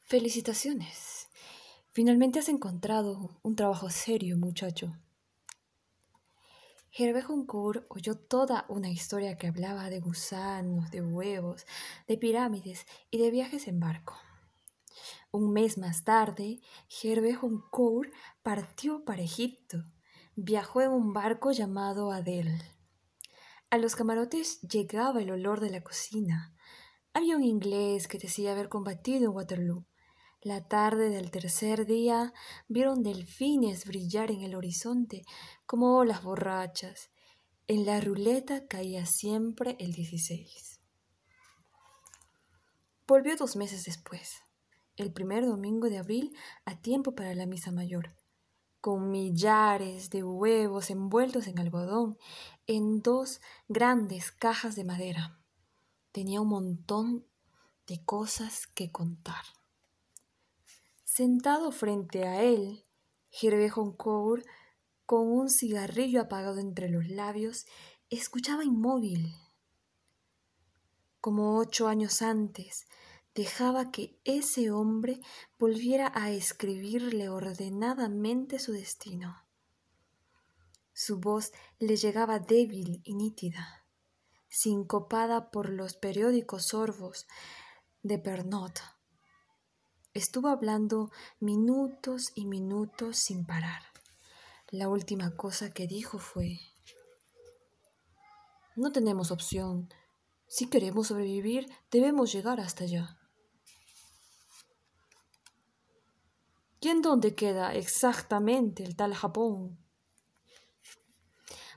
Felicitaciones. Finalmente has encontrado un trabajo serio, muchacho. Hervé Joncourt oyó toda una historia que hablaba de gusanos, de huevos, de pirámides y de viajes en barco. Un mes más tarde, Hervé Joncourt partió para Egipto. Viajó en un barco llamado Adel. A los camarotes llegaba el olor de la cocina. Había un inglés que decía haber combatido en Waterloo. La tarde del tercer día vieron delfines brillar en el horizonte como olas borrachas. En la ruleta caía siempre el 16. Volvió dos meses después, el primer domingo de abril, a tiempo para la misa mayor con millares de huevos envueltos en algodón en dos grandes cajas de madera. Tenía un montón de cosas que contar. Sentado frente a él, Hervé Joncourt, con un cigarrillo apagado entre los labios, escuchaba inmóvil. Como ocho años antes, dejaba que ese hombre volviera a escribirle ordenadamente su destino. Su voz le llegaba débil y nítida, sincopada por los periódicos sorbos de Pernot. Estuvo hablando minutos y minutos sin parar. La última cosa que dijo fue, no tenemos opción. Si queremos sobrevivir, debemos llegar hasta allá. ¿Quién dónde queda exactamente el tal Japón?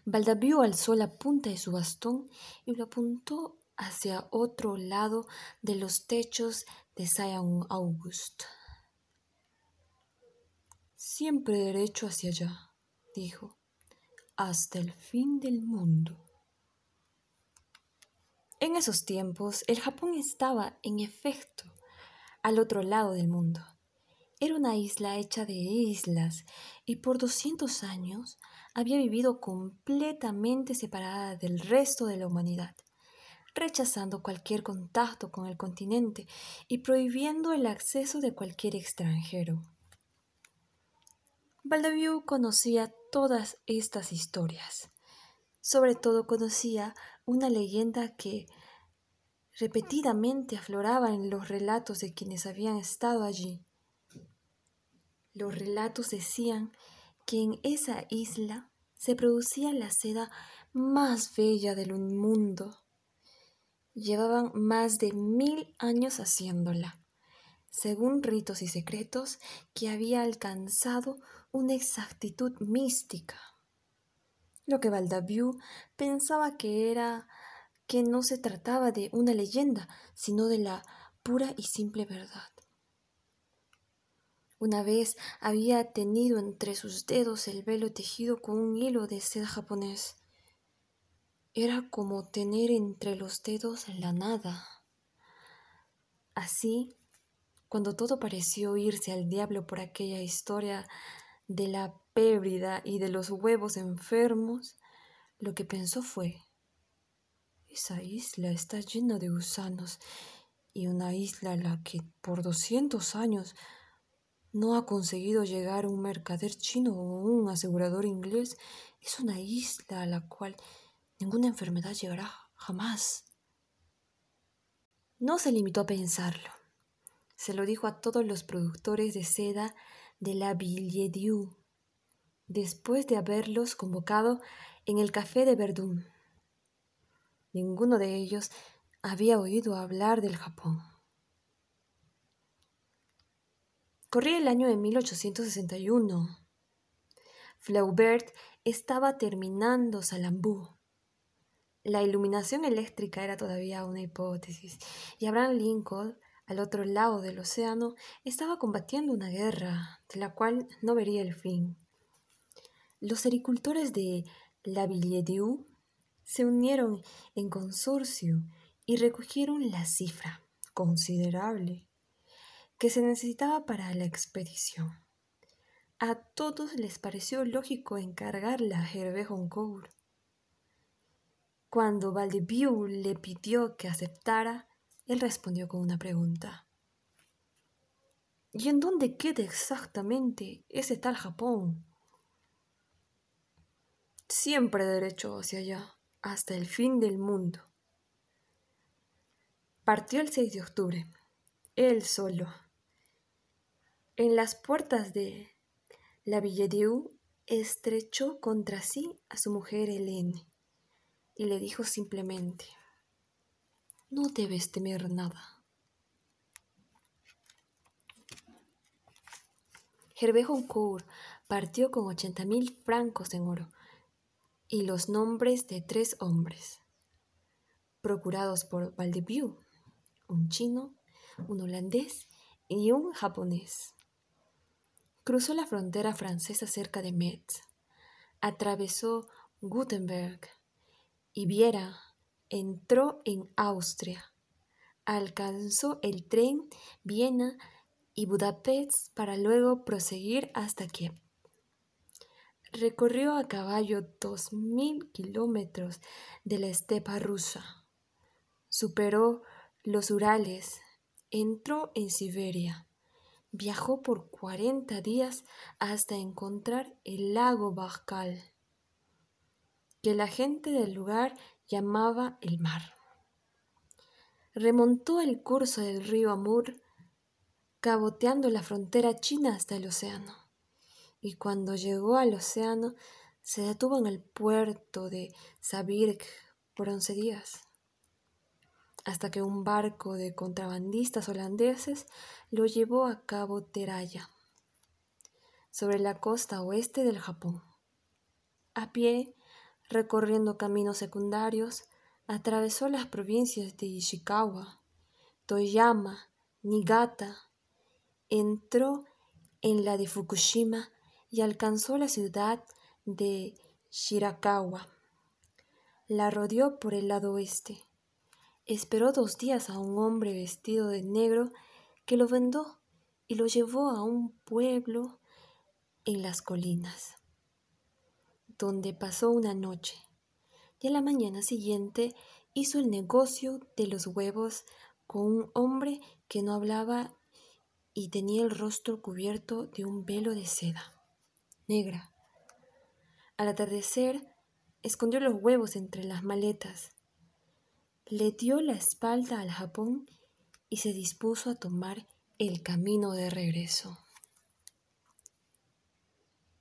Baldaviu alzó la punta de su bastón y lo apuntó hacia otro lado de los techos de Saint August. Siempre derecho hacia allá, dijo, hasta el fin del mundo. En esos tiempos el Japón estaba, en efecto, al otro lado del mundo. Era una isla hecha de islas y por 200 años había vivido completamente separada del resto de la humanidad, rechazando cualquier contacto con el continente y prohibiendo el acceso de cualquier extranjero. Baldaviu conocía todas estas historias. Sobre todo conocía una leyenda que repetidamente afloraba en los relatos de quienes habían estado allí. Los relatos decían que en esa isla se producía la seda más bella del mundo. Llevaban más de mil años haciéndola, según ritos y secretos que había alcanzado una exactitud mística. Lo que Valdaviu pensaba que era que no se trataba de una leyenda, sino de la pura y simple verdad. Una vez había tenido entre sus dedos el velo tejido con un hilo de seda japonés. Era como tener entre los dedos la nada. Así, cuando todo pareció irse al diablo por aquella historia de la pébrida y de los huevos enfermos, lo que pensó fue, esa isla está llena de gusanos y una isla a la que por doscientos años no ha conseguido llegar un mercader chino o un asegurador inglés, es una isla a la cual ninguna enfermedad llegará jamás. No se limitó a pensarlo. Se lo dijo a todos los productores de seda de la Ville-Dieu, después de haberlos convocado en el café de Verdun. Ninguno de ellos había oído hablar del Japón. Corría el año de 1861. Flaubert estaba terminando Salambú. La iluminación eléctrica era todavía una hipótesis, y Abraham Lincoln, al otro lado del océano, estaba combatiendo una guerra de la cual no vería el fin. Los agricultores de La Ville-Dieu se unieron en consorcio y recogieron la cifra considerable que se necesitaba para la expedición. A todos les pareció lógico encargarla a Hervé Joncourt. Cuando Valdevieux le pidió que aceptara, él respondió con una pregunta. ¿Y en dónde queda exactamente ese tal Japón? Siempre derecho hacia allá, hasta el fin del mundo. Partió el 6 de octubre, él solo. En las puertas de la Villedieu estrechó contra sí a su mujer Helene y le dijo simplemente, no debes temer nada. Hervé Honcourt partió con ochenta mil francos en oro y los nombres de tres hombres, procurados por Valdevieux, un chino, un holandés y un japonés. Cruzó la frontera francesa cerca de Metz, atravesó Gutenberg y Viera, entró en Austria, alcanzó el tren Viena y Budapest para luego proseguir hasta Kiev. Recorrió a caballo dos mil kilómetros de la estepa rusa, superó los Urales, entró en Siberia Viajó por cuarenta días hasta encontrar el lago Baikal, que la gente del lugar llamaba el mar. Remontó el curso del río Amur, caboteando la frontera china hasta el océano. Y cuando llegó al océano, se detuvo en el puerto de Sabirk por once días hasta que un barco de contrabandistas holandeses lo llevó a Cabo Teraya, sobre la costa oeste del Japón. A pie, recorriendo caminos secundarios, atravesó las provincias de Ishikawa, Toyama, Niigata, entró en la de Fukushima y alcanzó la ciudad de Shirakawa. La rodeó por el lado oeste Esperó dos días a un hombre vestido de negro que lo vendó y lo llevó a un pueblo en las colinas, donde pasó una noche y a la mañana siguiente hizo el negocio de los huevos con un hombre que no hablaba y tenía el rostro cubierto de un velo de seda negra. Al atardecer, escondió los huevos entre las maletas le dio la espalda al Japón y se dispuso a tomar el camino de regreso.